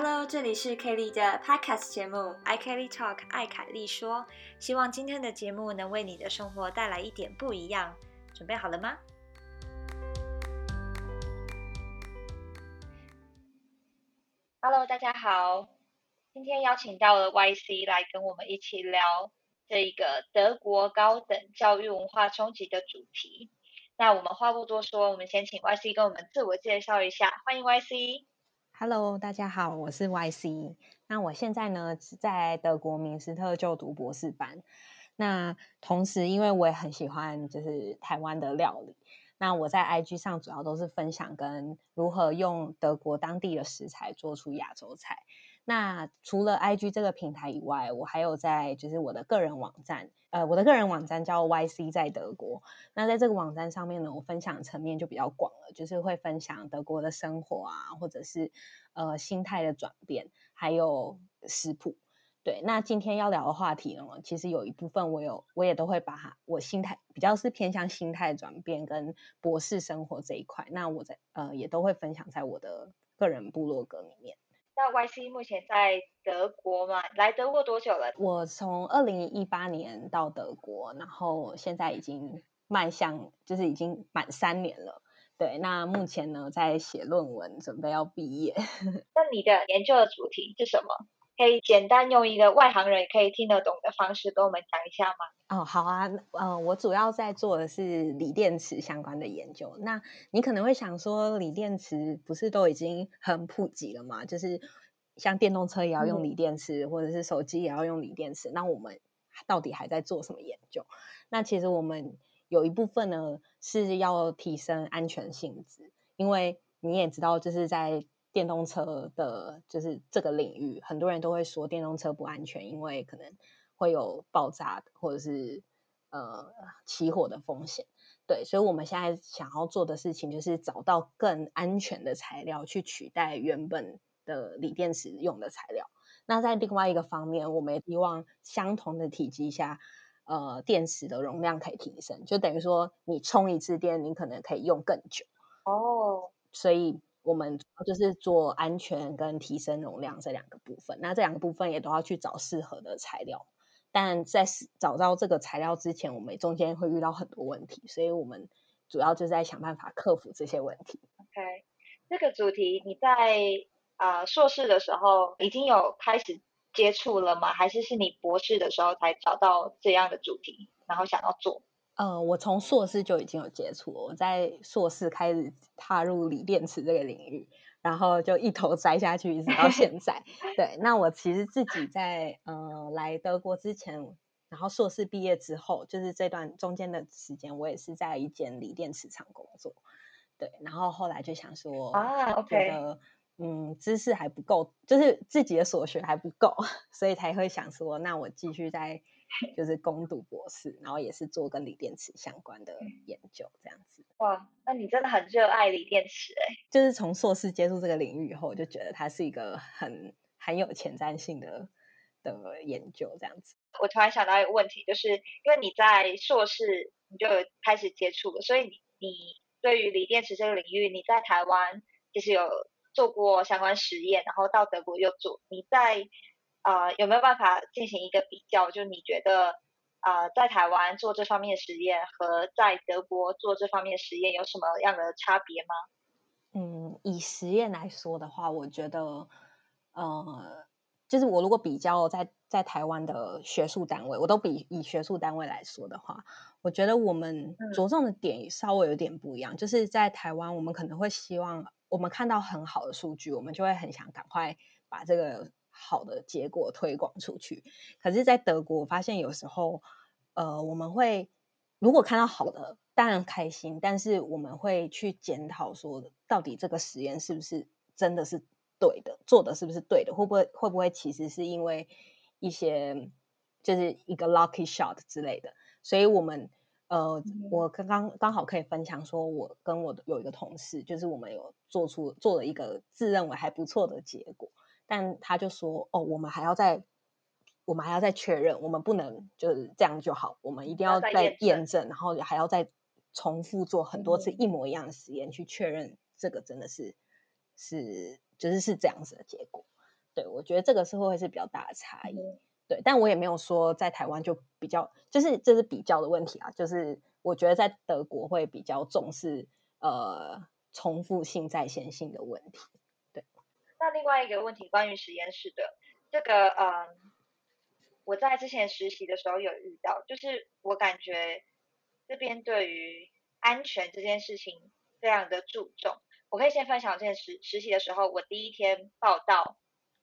Hello，这里是 Kelly 的 Podcast 节目《I Kelly Talk》爱凯莉说，希望今天的节目能为你的生活带来一点不一样。准备好了吗？Hello，大家好，今天邀请到了 YC 来跟我们一起聊这一个德国高等教育文化冲击的主题。那我们话不多说，我们先请 YC 跟我们自我介绍一下。欢迎 YC。Hello，大家好，我是 YC。那我现在呢在德国明斯特就读博士班。那同时，因为我也很喜欢就是台湾的料理，那我在 IG 上主要都是分享跟如何用德国当地的食材做出亚洲菜。那除了 IG 这个平台以外，我还有在就是我的个人网站。呃，我的个人网站叫 YC 在德国。那在这个网站上面呢，我分享层面就比较广了，就是会分享德国的生活啊，或者是呃心态的转变，还有食谱。对，那今天要聊的话题呢，其实有一部分我有，我也都会把它我心态比较是偏向心态转变跟博士生活这一块。那我在呃也都会分享在我的个人部落格里面。那 YC 目前在德国嘛？来德国多久了？我从二零一八年到德国，然后现在已经迈向，就是已经满三年了。对，那目前呢在写论文，准备要毕业。那你的研究的主题是什么？可以简单用一个外行人也可以听得懂的方式跟我们讲一下吗？哦，好啊，呃，我主要在做的是锂电池相关的研究。那你可能会想说，锂电池不是都已经很普及了吗？就是像电动车也要用锂电池，或者是手机也要用锂电池。那我们到底还在做什么研究？那其实我们有一部分呢是要提升安全性质，因为你也知道，就是在电动车的，就是这个领域，很多人都会说电动车不安全，因为可能会有爆炸或者是呃起火的风险。对，所以我们现在想要做的事情，就是找到更安全的材料去取代原本的锂电池用的材料。那在另外一个方面，我们也希望相同的体积下，呃，电池的容量可以提升，就等于说你充一次电，你可能可以用更久。哦，所以。我们就是做安全跟提升容量这两个部分，那这两个部分也都要去找适合的材料。但在找到这个材料之前，我们中间会遇到很多问题，所以我们主要就在想办法克服这些问题。OK，这个主题你在啊硕士的时候已经有开始接触了吗？还是是你博士的时候才找到这样的主题，然后想要做？呃，我从硕士就已经有接触，我在硕士开始踏入锂电池这个领域，然后就一头栽下去，一直到 现在。对，那我其实自己在呃来德国之前，然后硕士毕业之后，就是这段中间的时间，我也是在一间锂电池厂工作。对，然后后来就想说啊，觉得嗯知识还不够，就是自己的所学还不够，所以才会想说，那我继续在。就是攻读博士，然后也是做跟锂电池相关的研究，这样子。哇，那你真的很热爱锂电池哎！就是从硕士接触这个领域以后，我就觉得它是一个很很有前瞻性的的研究，这样子。我突然想到一个问题，就是因为你在硕士你就开始接触了，所以你你对于锂电池这个领域，你在台湾其实有做过相关实验，然后到德国又做，你在。啊，有没有办法进行一个比较？就你觉得啊，在台湾做这方面实验和在德国做这方面实验有什么样的差别吗？嗯，以实验来说的话，我觉得，呃，就是我如果比较在在台湾的学术单位，我都比以学术单位来说的话，我觉得我们着重的点稍微有点不一样。就是在台湾，我们可能会希望我们看到很好的数据，我们就会很想赶快把这个。好的结果推广出去，可是，在德国，我发现有时候，呃，我们会如果看到好的，当然开心，但是我们会去检讨说，到底这个实验是不是真的是对的，做的是不是对的，会不会会不会其实是因为一些就是一个 lucky shot 之类的，所以我们呃，我刚刚刚好可以分享说，我跟我的有一个同事，就是我们有做出做了一个自认为还不错的结果。但他就说：“哦，我们还要再，我们还要再确认，我们不能就是这样就好，我们一定要再验证，然后还要再重复做很多次一模一样的实验，去确认这个真的是是就是是这样子的结果。对我觉得这个是会是比较大的差异。对，但我也没有说在台湾就比较，就是这是比较的问题啊。就是我觉得在德国会比较重视呃重复性、在线性的问题。对。那另外一个问题，关于实验室的这个，嗯，我在之前实习的时候有遇到，就是我感觉这边对于安全这件事情非常的注重。我可以先分享这件实实习的时候，我第一天报道。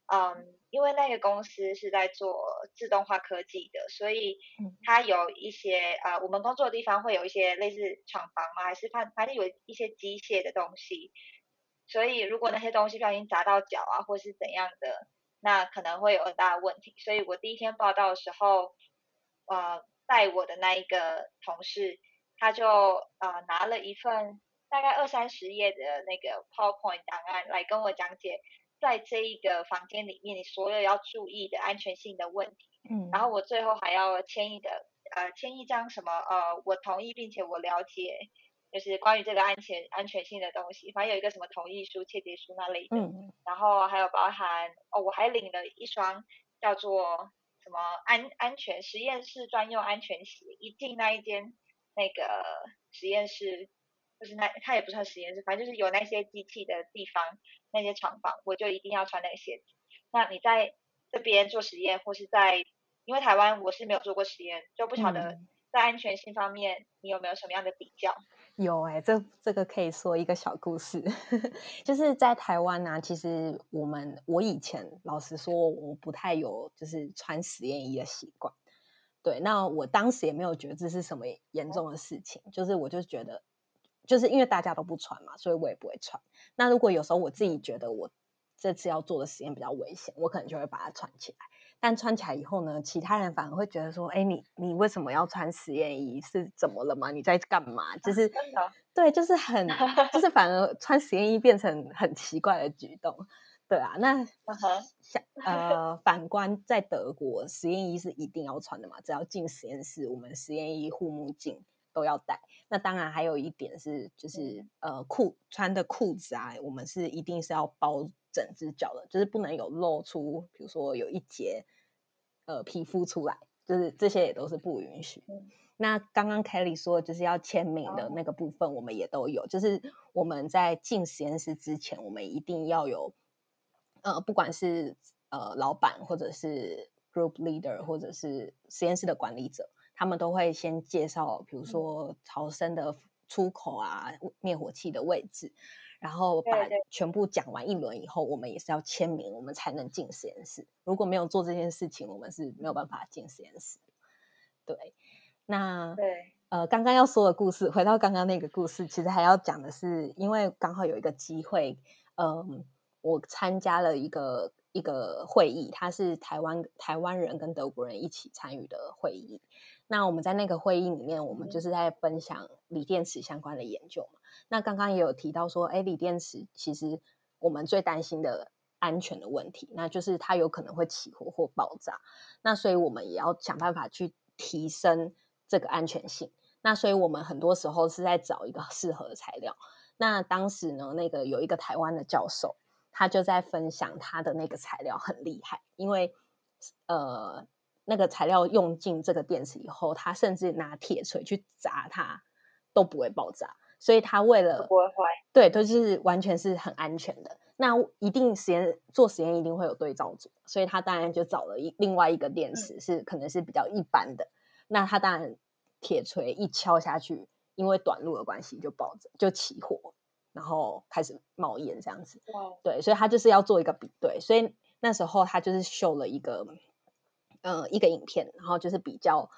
嗯，因为那个公司是在做自动化科技的，所以它有一些呃，我们工作的地方会有一些类似厂房嘛，还是反反正有一些机械的东西，所以如果那些东西不小心砸到脚啊，或是怎样的，那可能会有很大的问题。所以我第一天报道的时候，呃，带我的那一个同事，他就呃拿了一份大概二三十页的那个 PowerPoint 档案来跟我讲解。在这一个房间里面，你所有要注意的安全性的问题，嗯，然后我最后还要签一个呃签一张什么呃我同意并且我了解，就是关于这个安全安全性的东西，反正有一个什么同意书、切结书那类的，嗯，然后还有包含哦，我还领了一双叫做什么安安全实验室专用安全鞋，一进那一间那个实验室。就是那，它也不算实验室，反正就是有那些机器的地方，那些厂房，我就一定要穿那个鞋子。那你在这边做实验，或是在，因为台湾我是没有做过实验，就不晓得在安全性方面你有没有什么样的比较？有哎，这这个可以说一个小故事，就是在台湾呢，其实我们我以前老实说，我不太有就是穿实验衣的习惯。对，那我当时也没有觉得这是什么严重的事情，就是我就觉得。就是因为大家都不穿嘛，所以我也不会穿。那如果有时候我自己觉得我这次要做的实验比较危险，我可能就会把它穿起来。但穿起来以后呢，其他人反而会觉得说：“哎，你你为什么要穿实验衣？是怎么了吗？你在干嘛？”就是对，就是很就是反而穿实验衣变成很奇怪的举动。对啊，那像呃，反观在德国，实验衣是一定要穿的嘛，只要进实验室，我们实验衣、护目镜。都要戴。那当然还有一点是，就是呃裤穿的裤子啊，我们是一定是要包整只脚的，就是不能有露出，比如说有一节呃皮肤出来，就是这些也都是不允许。那刚刚 Kelly 说就是要签名的那个部分，我们也都有，就是我们在进实验室之前，我们一定要有呃，不管是呃老板或者是 group leader 或者是实验室的管理者。他们都会先介绍，比如说逃生的出口啊，灭火器的位置，然后把全部讲完一轮以后，我们也是要签名，我们才能进实验室。如果没有做这件事情，我们是没有办法进实验室。对，那对，呃，刚刚要说的故事，回到刚刚那个故事，其实还要讲的是，因为刚好有一个机会，嗯，我参加了一个一个会议，它是台湾台湾人跟德国人一起参与的会议。那我们在那个会议里面，我们就是在分享锂电池相关的研究嘛。那刚刚也有提到说，哎，锂电池其实我们最担心的安全的问题，那就是它有可能会起火或爆炸。那所以我们也要想办法去提升这个安全性。那所以我们很多时候是在找一个适合的材料。那当时呢，那个有一个台湾的教授，他就在分享他的那个材料很厉害，因为呃。那个材料用进这个电池以后，他甚至拿铁锤去砸它都不会爆炸，所以他为了不会坏，对，都是完全是很安全的。那一定实验做实验一定会有对照组，所以他当然就找了一另外一个电池是可能是比较一般的。那他当然铁锤一敲下去，因为短路的关系就爆炸就起火，然后开始冒烟这样子。对，所以他就是要做一个比对，所以那时候他就是秀了一个。呃，一个影片，然后就是比较，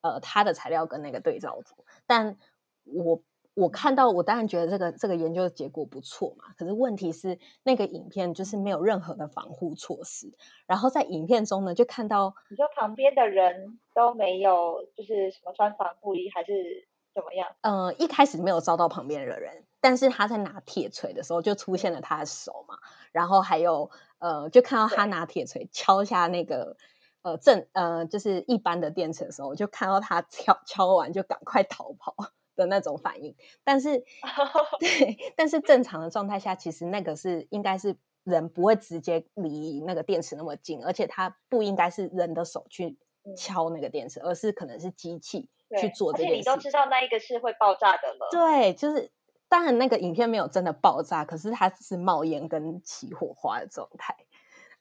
呃，他的材料跟那个对照组。但我我看到，我当然觉得这个这个研究的结果不错嘛。可是问题是，那个影片就是没有任何的防护措施。然后在影片中呢，就看到你说旁边的人都没有，就是什么穿防护衣还是怎么样？呃，一开始没有招到旁边的人，但是他在拿铁锤的时候就出现了他的手嘛。然后还有呃，就看到他拿铁锤敲下那个。呃，正呃，就是一般的电池的时候，就看到他敲敲完就赶快逃跑 的那种反应。但是，对，但是正常的状态下，其实那个是应该是人不会直接离那个电池那么近，而且他不应该是人的手去敲那个电池，而是可能是机器去做这件事。你都知道那一个是会爆炸的了。对，就是当然那个影片没有真的爆炸，可是它只是冒烟跟起火花的状态。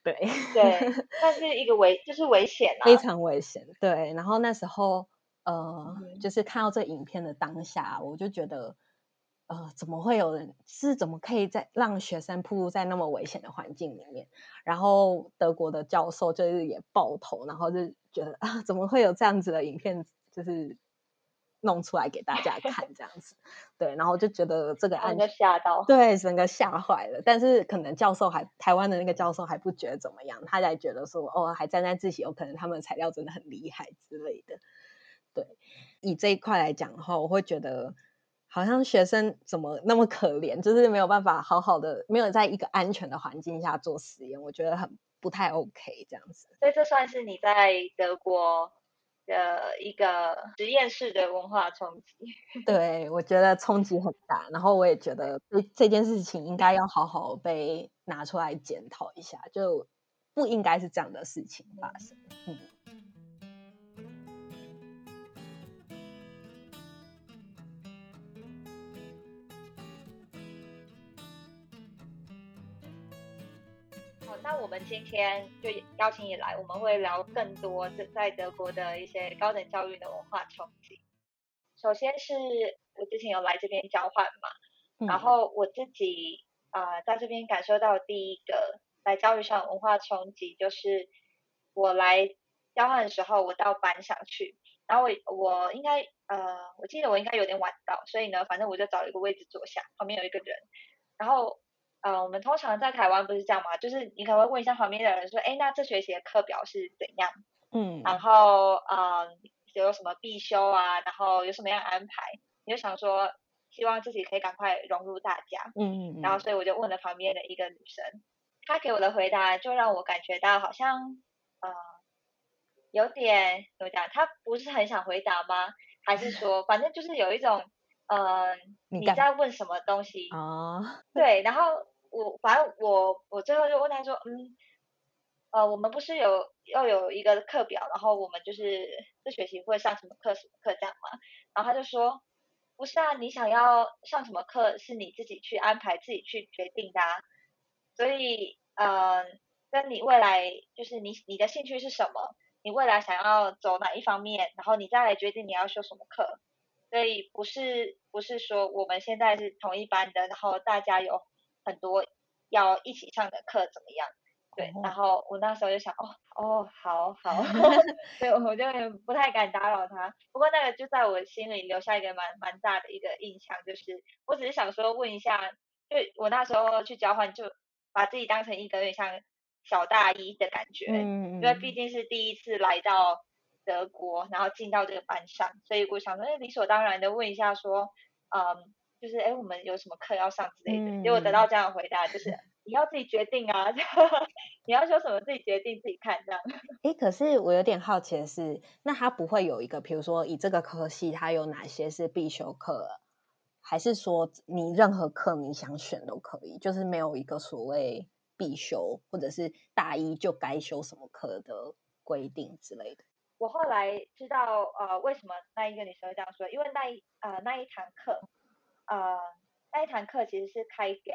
对对，那是一个危，就是危险啊，非常危险。对，然后那时候呃，就是看到这影片的当下，我就觉得。呃，怎么会有人是怎么可以在让学生暴露在那么危险的环境里面？然后德国的教授就是也爆头，然后就觉得啊，怎么会有这样子的影片，就是弄出来给大家看这样子？对，然后就觉得这个案子吓到，对，整个吓坏了。但是可能教授还台湾的那个教授还不觉得怎么样，他才觉得说哦，还沾沾自喜，有可能他们的材料真的很厉害之类的。对，以这一块来讲的话，我会觉得。好像学生怎么那么可怜，就是没有办法好好的，没有在一个安全的环境下做实验，我觉得很不太 OK 这样子。所以这算是你在德国的一个实验室的文化冲击。对，我觉得冲击很大，然后我也觉得这这件事情应该要好好被拿出来检讨一下，就不应该是这样的事情发生。嗯。那我们今天就邀请你来，我们会聊更多在在德国的一些高等教育的文化冲击。首先是我之前有来这边交换嘛，然后我自己啊在这边感受到第一个来教育上文化冲击，就是我来交换的时候，我到班上去，然后我我应该呃我记得我应该有点晚到，所以呢，反正我就找了一个位置坐下，旁边有一个人，然后。呃，我们通常在台湾不是这样嘛？就是你可能会问一下旁边的人说，哎，那这学期的课表是怎样？嗯，然后呃，有什么必修啊？然后有什么样安排？你就想说，希望自己可以赶快融入大家。嗯嗯然后所以我就问了旁边的一个女生，她给我的回答就让我感觉到好像呃有点怎么讲？她不是很想回答吗？还是 说，反正就是有一种呃你在问什么东西哦？对，然后。我反正我我最后就问他说，嗯，呃，我们不是有要有一个课表，然后我们就是这学期会上什么课什么课这样吗？然后他就说，不是啊，你想要上什么课是你自己去安排自己去决定的，所以呃，跟你未来就是你你的兴趣是什么，你未来想要走哪一方面，然后你再来决定你要修什么课，所以不是不是说我们现在是同一班的，然后大家有。很多要一起上的课怎么样？对，然后我那时候就想，哦哦，好好，所以我就不太敢打扰他。不过那个就在我心里留下一个蛮蛮大的一个印象，就是我只是想说问一下，就我那时候去交换，就把自己当成一个有点像小大一的感觉，嗯因为毕竟是第一次来到德国，然后进到这个班上，所以我想说，哎，理所当然的问一下，说，嗯。就是哎，我们有什么课要上之类的，结果得到这样的回答，就是你要自己决定啊，你要说什么自己决定自己看这样。哎，可是我有点好奇的是，那他不会有一个，比如说以这个科系，它有哪些是必修课，还是说你任何课你想选都可以，就是没有一个所谓必修或者是大一就该修什么课的规定之类的。我后来知道呃，为什么那一个女生会这样说，因为那一呃那一堂课。呃，那一堂课其实是开给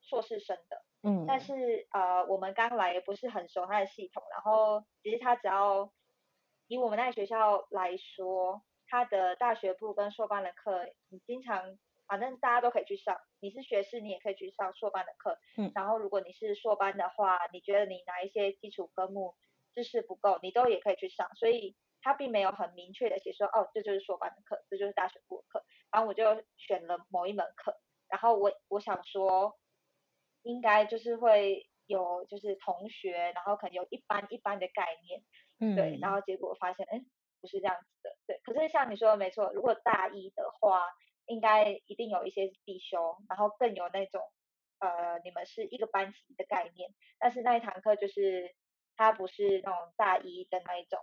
硕士生的，嗯，但是呃，我们刚来也不是很熟他的系统，然后其实他只要以我们那个学校来说，他的大学部跟硕班的课，你经常反正大家都可以去上，你是学士你也可以去上硕班的课，嗯，然后如果你是硕班的话，你觉得你哪一些基础科目知识不够，你都也可以去上，所以他并没有很明确的写说，哦，这就是硕班的课，这就是大学部的课。然后我就选了某一门课，然后我我想说，应该就是会有就是同学，然后可能有一般一般的概念，嗯，对，然后结果发现，哎，不是这样子的，对。可是像你说的没错，如果大一的话，应该一定有一些必修，然后更有那种，呃，你们是一个班级的概念，但是那一堂课就是它不是那种大一的那一种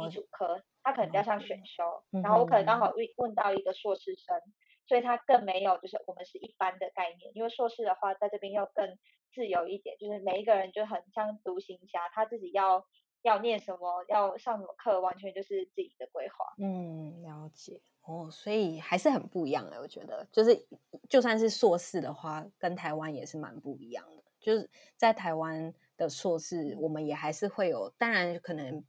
基础课。他可能比较像选修，然后我可能刚好问问到一个硕士生，所以他更没有就是我们是一般的概念。因为硕士的话，在这边又更自由一点，就是每一个人就很像独行侠，他自己要要念什么，要上什么课，完全就是自己的规划。嗯，了解哦，所以还是很不一样的。我觉得，就是就算是硕士的话，跟台湾也是蛮不一样的。就是在台湾的硕士，我们也还是会有，当然可能。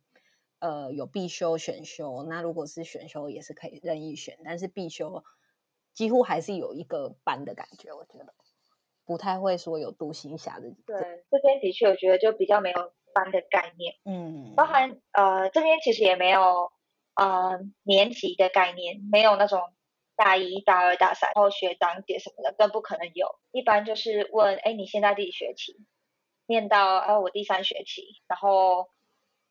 呃，有必修、选修。那如果是选修，也是可以任意选。但是必修几乎还是有一个班的感觉，我觉得不太会说有独行侠的。对，这边的确我觉得就比较没有班的概念。嗯，包含呃这边其实也没有呃年级的概念，没有那种大一大二大三然后学长姐什么的，更不可能有。一般就是问，哎，你现在第几学期？念到呃我第三学期，然后。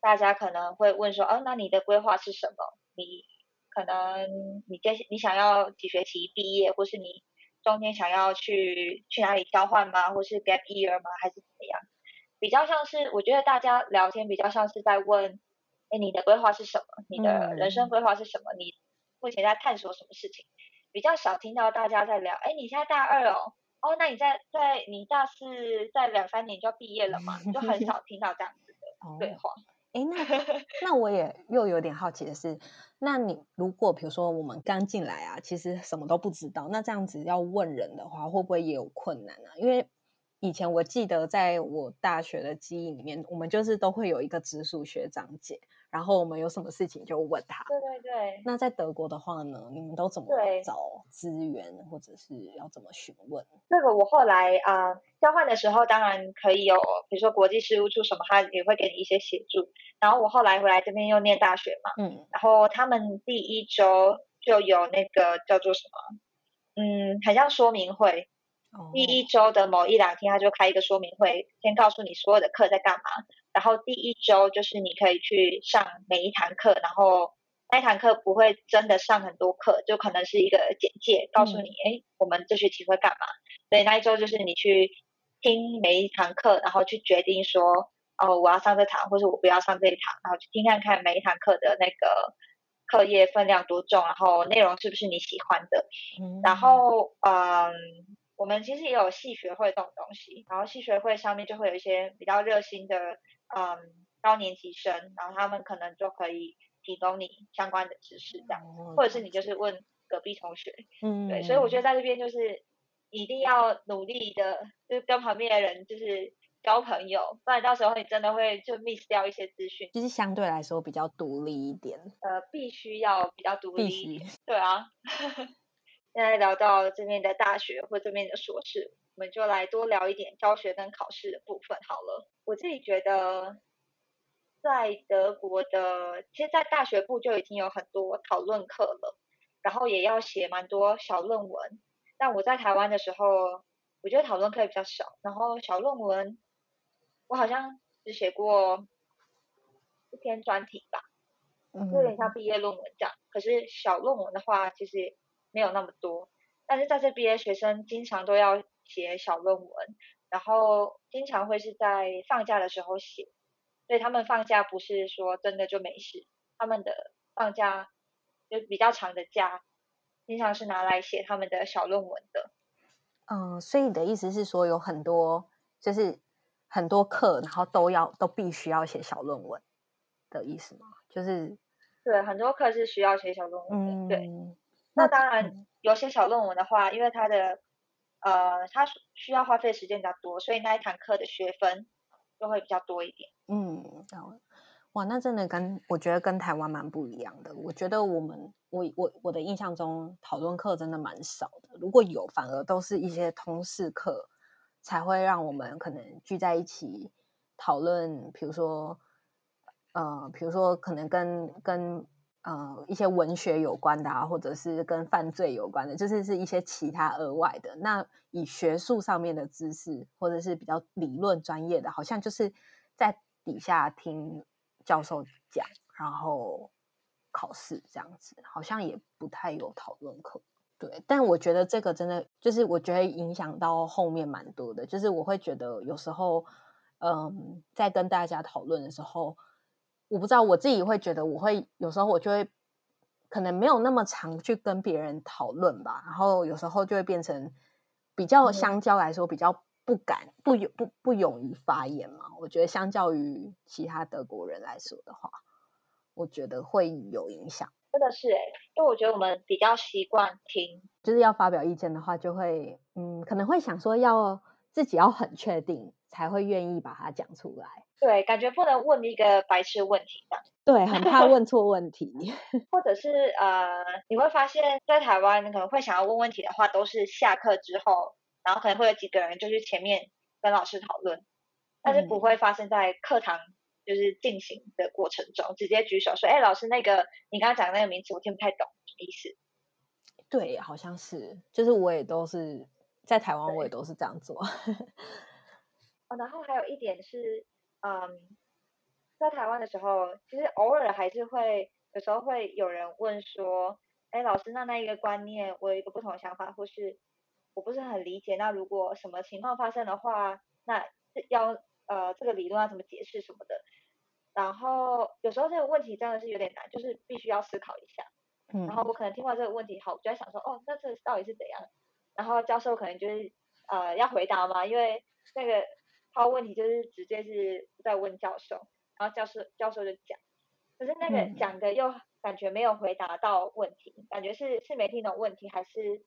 大家可能会问说，哦，那你的规划是什么？你可能你接你想要几学期毕业，或是你中间想要去去哪里交换吗？或是 gap year 吗？还是怎么样？比较像是，我觉得大家聊天比较像是在问，哎，你的规划是什么？你的人生规划是什么？你目前在探索什么事情？比较少听到大家在聊，哎，你现在大二哦，哦，那你在在你大四在两三年就要毕业了嘛？就很少听到这样子的 对话。哎，那 那我也又有点好奇的是，那你如果比如说我们刚进来啊，其实什么都不知道，那这样子要问人的话，会不会也有困难呢？因为以前我记得在我大学的记忆里面，我们就是都会有一个直属学长姐。然后我们有什么事情就问他。对对对。那在德国的话呢，你们都怎么找资源，或者是要怎么询问？这个我后来啊，交换的时候当然可以有，比如说国际事务处什么，他也会给你一些协助。然后我后来回来这边又念大学嘛，嗯，然后他们第一周就有那个叫做什么，嗯，很像说明会。第一周的某一两天，他就开一个说明会，先告诉你所有的课在干嘛。然后第一周就是你可以去上每一堂课，然后那一堂课不会真的上很多课，就可能是一个简介，告诉你，哎，我们这学期会干嘛。所以那一周就是你去听每一堂课，然后去决定说，哦，我要上这堂，或者我不要上这一堂，然后去听看看每一堂课的那个课业分量多重，然后内容是不是你喜欢的。然后，嗯。我们其实也有系学会这种东西，然后系学会上面就会有一些比较热心的，嗯，高年级生，然后他们可能就可以提供你相关的知识，这样，或者是你就是问隔壁同学，嗯，对，所以我觉得在这边就是一定要努力的，就是跟旁边的人就是交朋友，不然到时候你真的会就 miss 掉一些资讯。就是相对来说比较独立一点，呃，必须要比较独立，对啊。现在聊到这边的大学或这边的硕士，我们就来多聊一点教学跟考试的部分好了。我自己觉得，在德国的，其实，在大学部就已经有很多讨论课了，然后也要写蛮多小论文。但我在台湾的时候，我觉得讨论课也比较少，然后小论文，我好像只写过一篇专题吧，就有点像毕业论文这样。可是小论文的话，其实。没有那么多，但是在这边学生经常都要写小论文，然后经常会是在放假的时候写，所以他们放假不是说真的就没事，他们的放假就比较长的假，经常是拿来写他们的小论文的。嗯，所以你的意思是说有很多就是很多课，然后都要都必须要写小论文的意思吗？就是对，很多课是需要写小论文的，对。那当然，有些小论文的话，因为它的呃，它需要花费时间比较多，所以那一堂课的学分就会比较多一点。嗯，哇，那真的跟我觉得跟台湾蛮不一样的。我觉得我们我我我的印象中讨论课真的蛮少的，如果有，反而都是一些通识课才会让我们可能聚在一起讨论，比如说呃，比如说可能跟跟。呃，一些文学有关的啊，或者是跟犯罪有关的，就是是一些其他额外的。那以学术上面的知识，或者是比较理论专业的，好像就是在底下听教授讲，然后考试这样子，好像也不太有讨论课。对，但我觉得这个真的就是，我觉得影响到后面蛮多的。就是我会觉得有时候，嗯，在跟大家讨论的时候。我不知道我自己会觉得，我会有时候我就会可能没有那么常去跟别人讨论吧，然后有时候就会变成比较相较来说比较不敢不勇不不勇于发言嘛。我觉得相较于其他德国人来说的话，我觉得会有影响。真的是哎，因为我觉得我们比较习惯听，就是要发表意见的话，就会嗯可能会想说要自己要很确定才会愿意把它讲出来。对，感觉不能问一个白痴问题的。对，很怕问错问题，或者是呃，你会发现在台湾，你可能会想要问问题的话，都是下课之后，然后可能会有几个人就去前面跟老师讨论，但是不会发生在课堂。就是进行的过程中，直接举手说：“哎，老师，那个你刚刚讲的那个名词我听不太懂，什么意思？”对，好像是，就是我也都是在台湾，我也都是这样做。哦，然后还有一点是，嗯，在台湾的时候，其实偶尔还是会有时候会有人问说：“哎，老师，那那一个观念，我有一个不同的想法，或是我不是很理解。那如果什么情况发生的话，那要呃这个理论要怎么解释什么的？”然后有时候这个问题真的是有点难，就是必须要思考一下。嗯。然后我可能听完这个问题，好，我就在想说，哦，那这到底是怎样？然后教授可能就是呃要回答嘛，因为那个抛问题就是直接是在问教授，然后教授教授就讲，可是那个讲的又感觉没有回答到问题，感觉是是没听懂问题，还是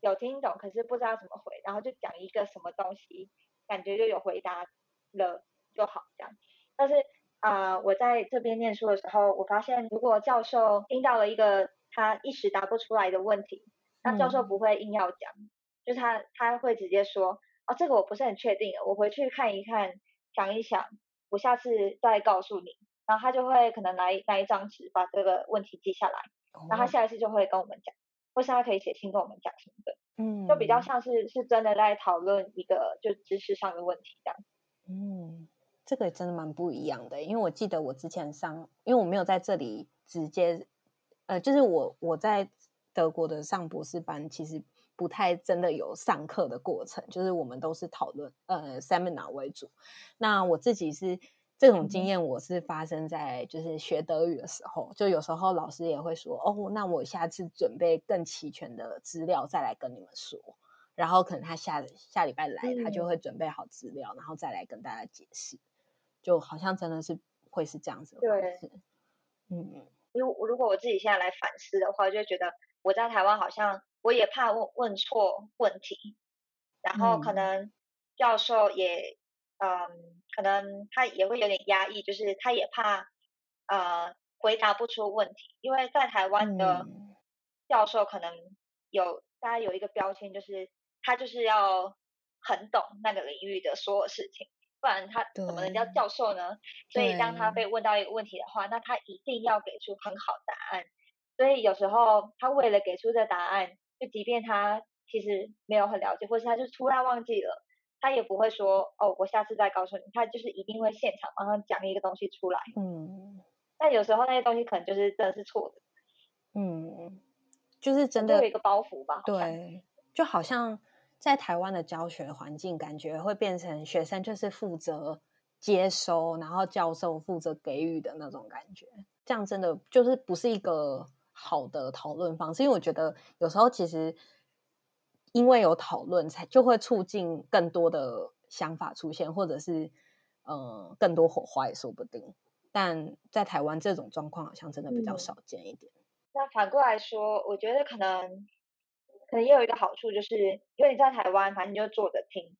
有听懂，可是不知道怎么回，然后就讲一个什么东西，感觉就有回答了就好这样，但是。啊，我在这边念书的时候，我发现如果教授听到了一个他一时答不出来的问题，那教授不会硬要讲，就是他他会直接说，哦，这个我不是很确定，我回去看一看，想一想，我下次再告诉你。然后他就会可能拿拿一张纸把这个问题记下来，然后他下一次就会跟我们讲，或是他可以写信跟我们讲什么的，嗯，就比较像是是真的在讨论一个就知识上的问题这样，嗯。这个真的蛮不一样的，因为我记得我之前上，因为我没有在这里直接，呃，就是我我在德国的上博士班，其实不太真的有上课的过程，就是我们都是讨论，呃，seminar 为主。那我自己是这种经验，我是发生在就是学德语的时候，就有时候老师也会说，哦，那我下次准备更齐全的资料再来跟你们说。然后可能他下下礼拜来，他就会准备好资料，然后再来跟大家解释。就好像真的是会是这样子，对，嗯，如如果我自己现在来反思的话，就觉得我在台湾好像我也怕问问错问题，然后可能教授也，嗯，可能他也会有点压抑，就是他也怕呃回答不出问题，因为在台湾的教授可能有大家有一个标签，就是他就是要很懂那个领域的所有事情。不然他怎么能叫教授呢？所以当他被问到一个问题的话，那他一定要给出很好答案。所以有时候他为了给出这答案，就即便他其实没有很了解，或是他就突然忘记了，他也不会说哦，我下次再告诉你。他就是一定会现场马上讲一个东西出来。嗯。但有时候那些东西可能就是真的是错的。嗯。就是真的有一个包袱吧。对，就好像。在台湾的教学环境，感觉会变成学生就是负责接收，然后教授负责给予的那种感觉。这样真的就是不是一个好的讨论方式。因为我觉得有时候其实因为有讨论，才就会促进更多的想法出现，或者是呃更多火花也说不定。但在台湾这种状况好像真的比较少见一点。那反过来说，我觉得可能。可能也有一个好处，就是因为你在台湾，反正你就坐着听，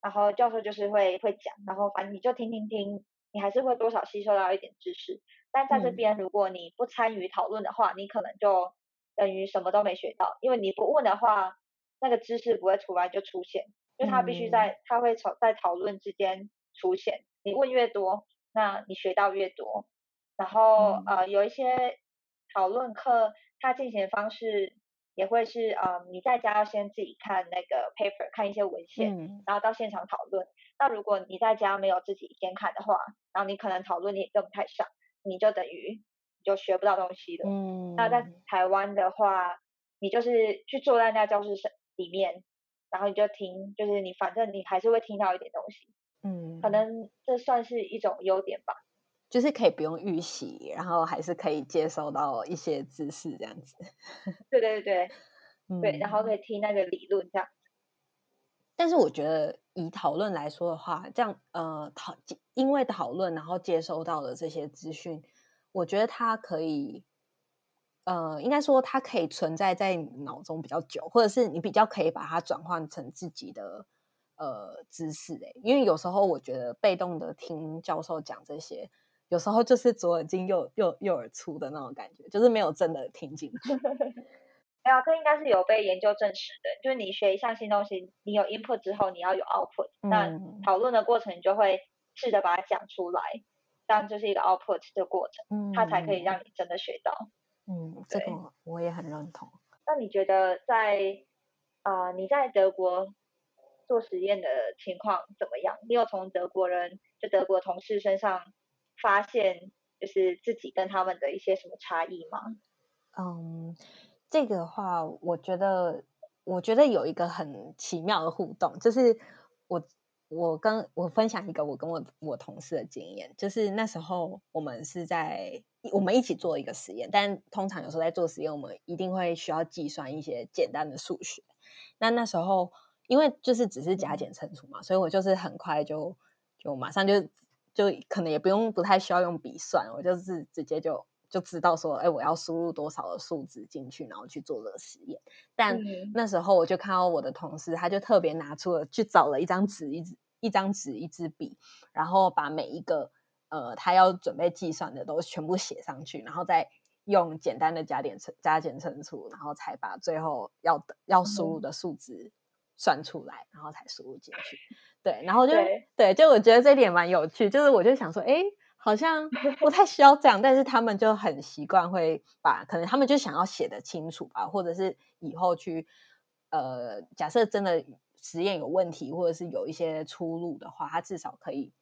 然后教授就是会会讲，然后反正你就听听听，你还是会多少吸收到一点知识。但在这边，如果你不参与讨论的话，你可能就等于什么都没学到，因为你不问的话，那个知识不会突然就出现，因为它必须在它会从在讨论之间出现。你问越多，那你学到越多。然后呃，有一些讨论课，它进行的方式。也会是呃，你在家要先自己看那个 paper，看一些文献，然后到现场讨论。那如果你在家没有自己先看的话，然后你可能讨论你也跟不太上，你就等于就学不到东西了。嗯。那在台湾的话，你就是去坐在那教室里面，然后你就听，就是你反正你还是会听到一点东西。嗯。可能这算是一种优点吧。就是可以不用预习，然后还是可以接收到一些知识这样子。对对对对，然后可以听那个理论这样。但是我觉得以讨论来说的话，这样呃讨因为讨论然后接收到的这些资讯，我觉得它可以。呃，应该说它可以存在在脑中比较久，或者是你比较可以把它转换成自己的呃知识诶。因为有时候我觉得被动的听教授讲这些，有时候就是左耳进右右右耳出的那种感觉，就是没有真的听进去。没有，这应该是有被研究证实的。就是你学一项新东西，你有 input 之后，你要有 output。那讨论的过程，你就会试着把它讲出来，这样就是一个 output 的过程，它才可以让你真的学到。嗯，这个我也很认同。那你觉得在啊你在德国做实验的情况怎么样？你有从德国人就德国同事身上发现就是自己跟他们的一些什么差异吗？嗯，这个的话我觉得我觉得有一个很奇妙的互动，就是我。我跟我分享一个我跟我我同事的经验，就是那时候我们是在我们一起做一个实验，但通常有时候在做实验，我们一定会需要计算一些简单的数学。那那时候因为就是只是加减乘除嘛，所以我就是很快就就马上就就可能也不用不太需要用笔算，我就是直接就。就知道说，哎，我要输入多少的数值进去，然后去做这个实验。但那时候我就看到我的同事，他就特别拿出了去找了一张纸，一一张纸，一支笔，然后把每一个呃他要准备计算的都全部写上去，然后再用简单的加减乘加减乘除，然后才把最后要要输入的数字算出来，然后才输入进去。对，然后就对，就我觉得这点蛮有趣，就是我就想说，哎。好像不太需要这样，但是他们就很习惯会把，可能他们就想要写的清楚吧，或者是以后去，呃，假设真的实验有问题，或者是有一些出路的话，他至少可以，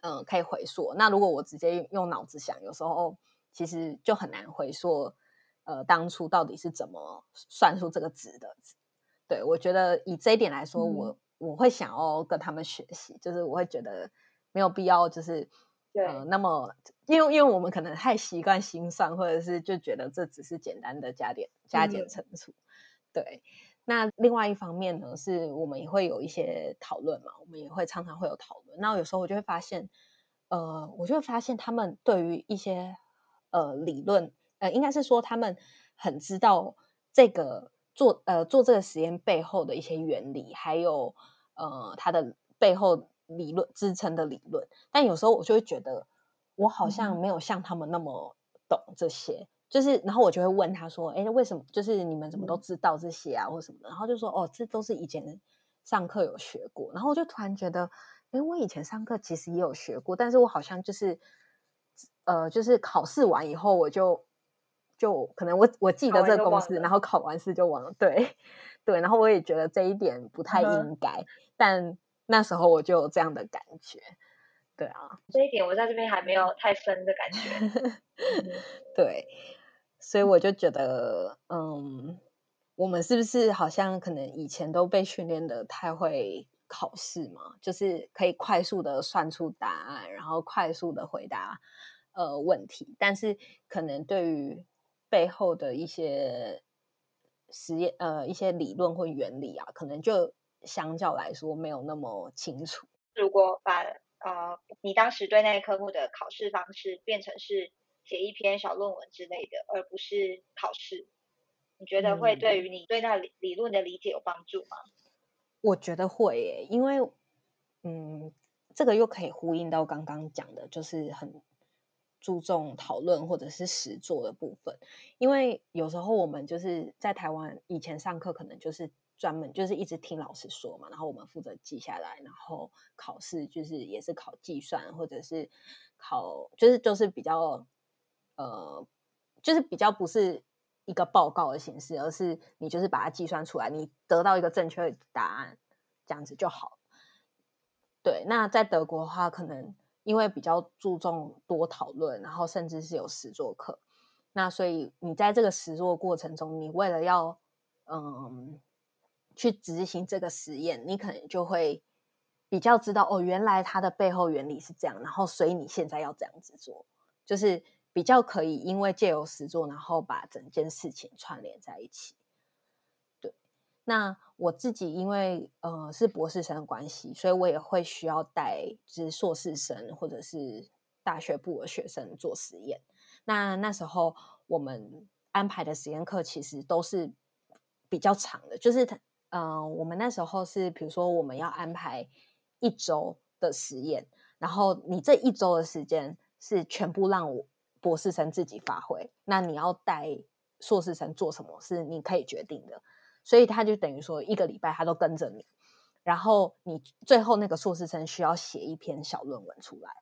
嗯，可以回溯。那如果我直接用脑子想，有时候其实就很难回溯，呃，当初到底是怎么算出这个值的。对我觉得以这一点来说，我我会想要跟他们学习，就是我会觉得没有必要，就是。呃，那么，因为因为我们可能太习惯心算，或者是就觉得这只是简单的加点、加减乘除。对，那另外一方面呢，是我们也会有一些讨论嘛，我们也会常常会有讨论。那有时候我就会发现，呃，我就会发现他们对于一些呃理论，呃，应该是说他们很知道这个做呃做这个实验背后的一些原理，还有呃它的背后。理论支撑的理论，但有时候我就会觉得，我好像没有像他们那么懂这些，就是然后我就会问他说：“哎，为什么？就是你们怎么都知道这些啊，或什么的？”然后就说：“哦，这都是以前上课有学过。”然后我就突然觉得，哎，我以前上课其实也有学过，但是我好像就是，呃，就是考试完以后我就就可能我我记得这个公式，然后考完试就忘了。对 对，然后我也觉得这一点不太应该，但。那时候我就有这样的感觉，对啊，这一点我在这边还没有太深的感觉，对，所以我就觉得，嗯，我们是不是好像可能以前都被训练的太会考试嘛，就是可以快速的算出答案，然后快速的回答呃问题，但是可能对于背后的一些实验呃一些理论或原理啊，可能就。相较来说没有那么清楚。如果把呃你当时对那个科目的考试方式变成是写一篇小论文之类的，而不是考试，你觉得会对于你对那理理论的理解有帮助吗？我觉得会耶，因为嗯，这个又可以呼应到刚刚讲的，就是很注重讨论或者是实作的部分。因为有时候我们就是在台湾以前上课，可能就是。专门就是一直听老师说嘛，然后我们负责记下来，然后考试就是也是考计算或者是考，就是就是比较呃，就是比较不是一个报告的形式，而是你就是把它计算出来，你得到一个正确答案，这样子就好。对，那在德国的话，可能因为比较注重多讨论，然后甚至是有实作课，那所以你在这个实作过程中，你为了要嗯。去执行这个实验，你可能就会比较知道哦，原来它的背后原理是这样，然后所以你现在要这样子做，就是比较可以因为借由实做，然后把整件事情串联在一起。对，那我自己因为呃是博士生的关系，所以我也会需要带就是硕士生或者是大学部的学生做实验。那那时候我们安排的实验课其实都是比较长的，就是嗯，我们那时候是比如说我们要安排。一周的实验，然后你这一周的时间是全部让我博士生自己发挥。那你要带硕士生做什么，是你可以决定的。所以他就等于说一个礼拜他都跟着你，然后你最后那个硕士生需要写一篇小论文出来。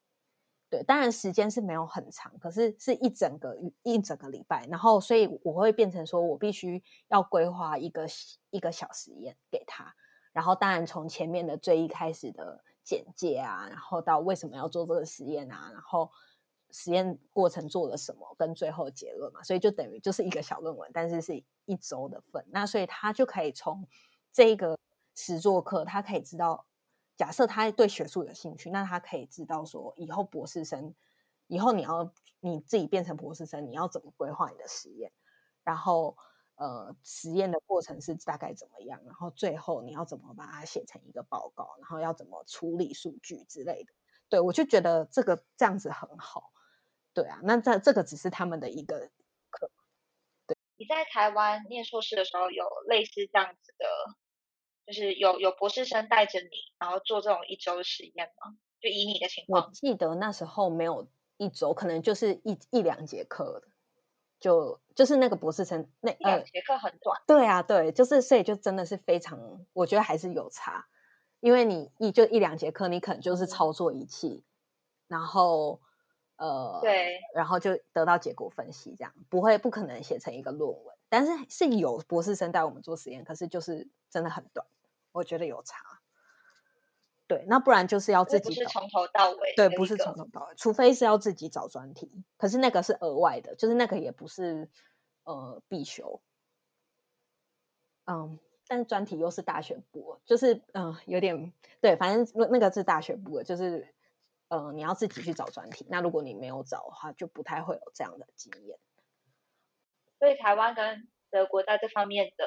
对，当然时间是没有很长，可是是一整个一整个礼拜。然后所以我会变成说我必须要规划一个一个小实验给他。然后当然从前面的最一开始的简介啊，然后到为什么要做这个实验啊，然后实验过程做了什么，跟最后结论嘛，所以就等于就是一个小论文，但是是一周的份。那所以他就可以从这个实作课，他可以知道，假设他对学术有兴趣，那他可以知道说，以后博士生，以后你要你自己变成博士生，你要怎么规划你的实验，然后。呃，实验的过程是大概怎么样？然后最后你要怎么把它写成一个报告？然后要怎么处理数据之类的？对我就觉得这个这样子很好。对啊，那这这个只是他们的一个课。对，你在台湾念硕士的时候有类似这样子的，就是有有博士生带着你，然后做这种一周的实验吗？就以你的情况，我记得那时候没有一周，可能就是一一两节课的。就就是那个博士生那两节课很短，对。啊，对，就是所以就真的是非常，我觉得还是有差，因为你一就一两节课，你可能就是操作仪器，然后呃，对，然后就得到结果分析，这样不会不可能写成一个论文，但是是有博士生带我们做实验，可是就是真的很短，我觉得有差。对，那不然就是要自己从头到尾。对，不是从头到尾，除非是要自己找专题，可是那个是额外的，就是那个也不是呃必修。嗯，但是专题又是大学部，就是嗯有点对，反正那那个是大学部的，就是嗯你要自己去找专题。那如果你没有找的话，就不太会有这样的经验。所以台湾跟德国在这方面的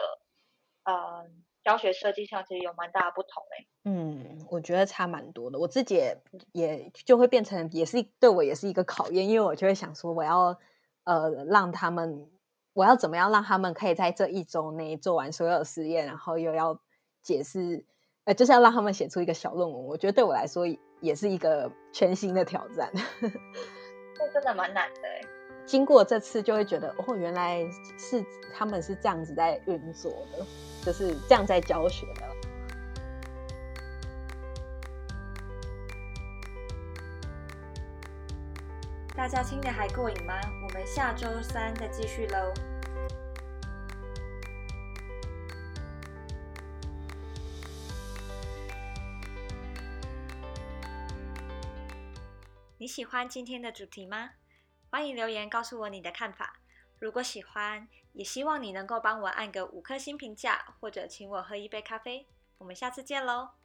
嗯。教学设计上其实有蛮大的不同诶。嗯，我觉得差蛮多的。我自己也也就会变成，也是对我也是一个考验，因为我就会想说，我要呃让他们，我要怎么样让他们可以在这一周内做完所有实验，然后又要解释，呃，就是要让他们写出一个小论文。我觉得对我来说也是一个全新的挑战。这真的蛮难的诶。经过这次就会觉得，哦，原来是他们是这样子在运作的。就是这样在教学的。大家听的还过瘾吗？我们下周三再继续喽。你喜欢今天的主题吗？欢迎留言告诉我你的看法。如果喜欢，也希望你能够帮我按个五颗星评价，或者请我喝一杯咖啡。我们下次见喽！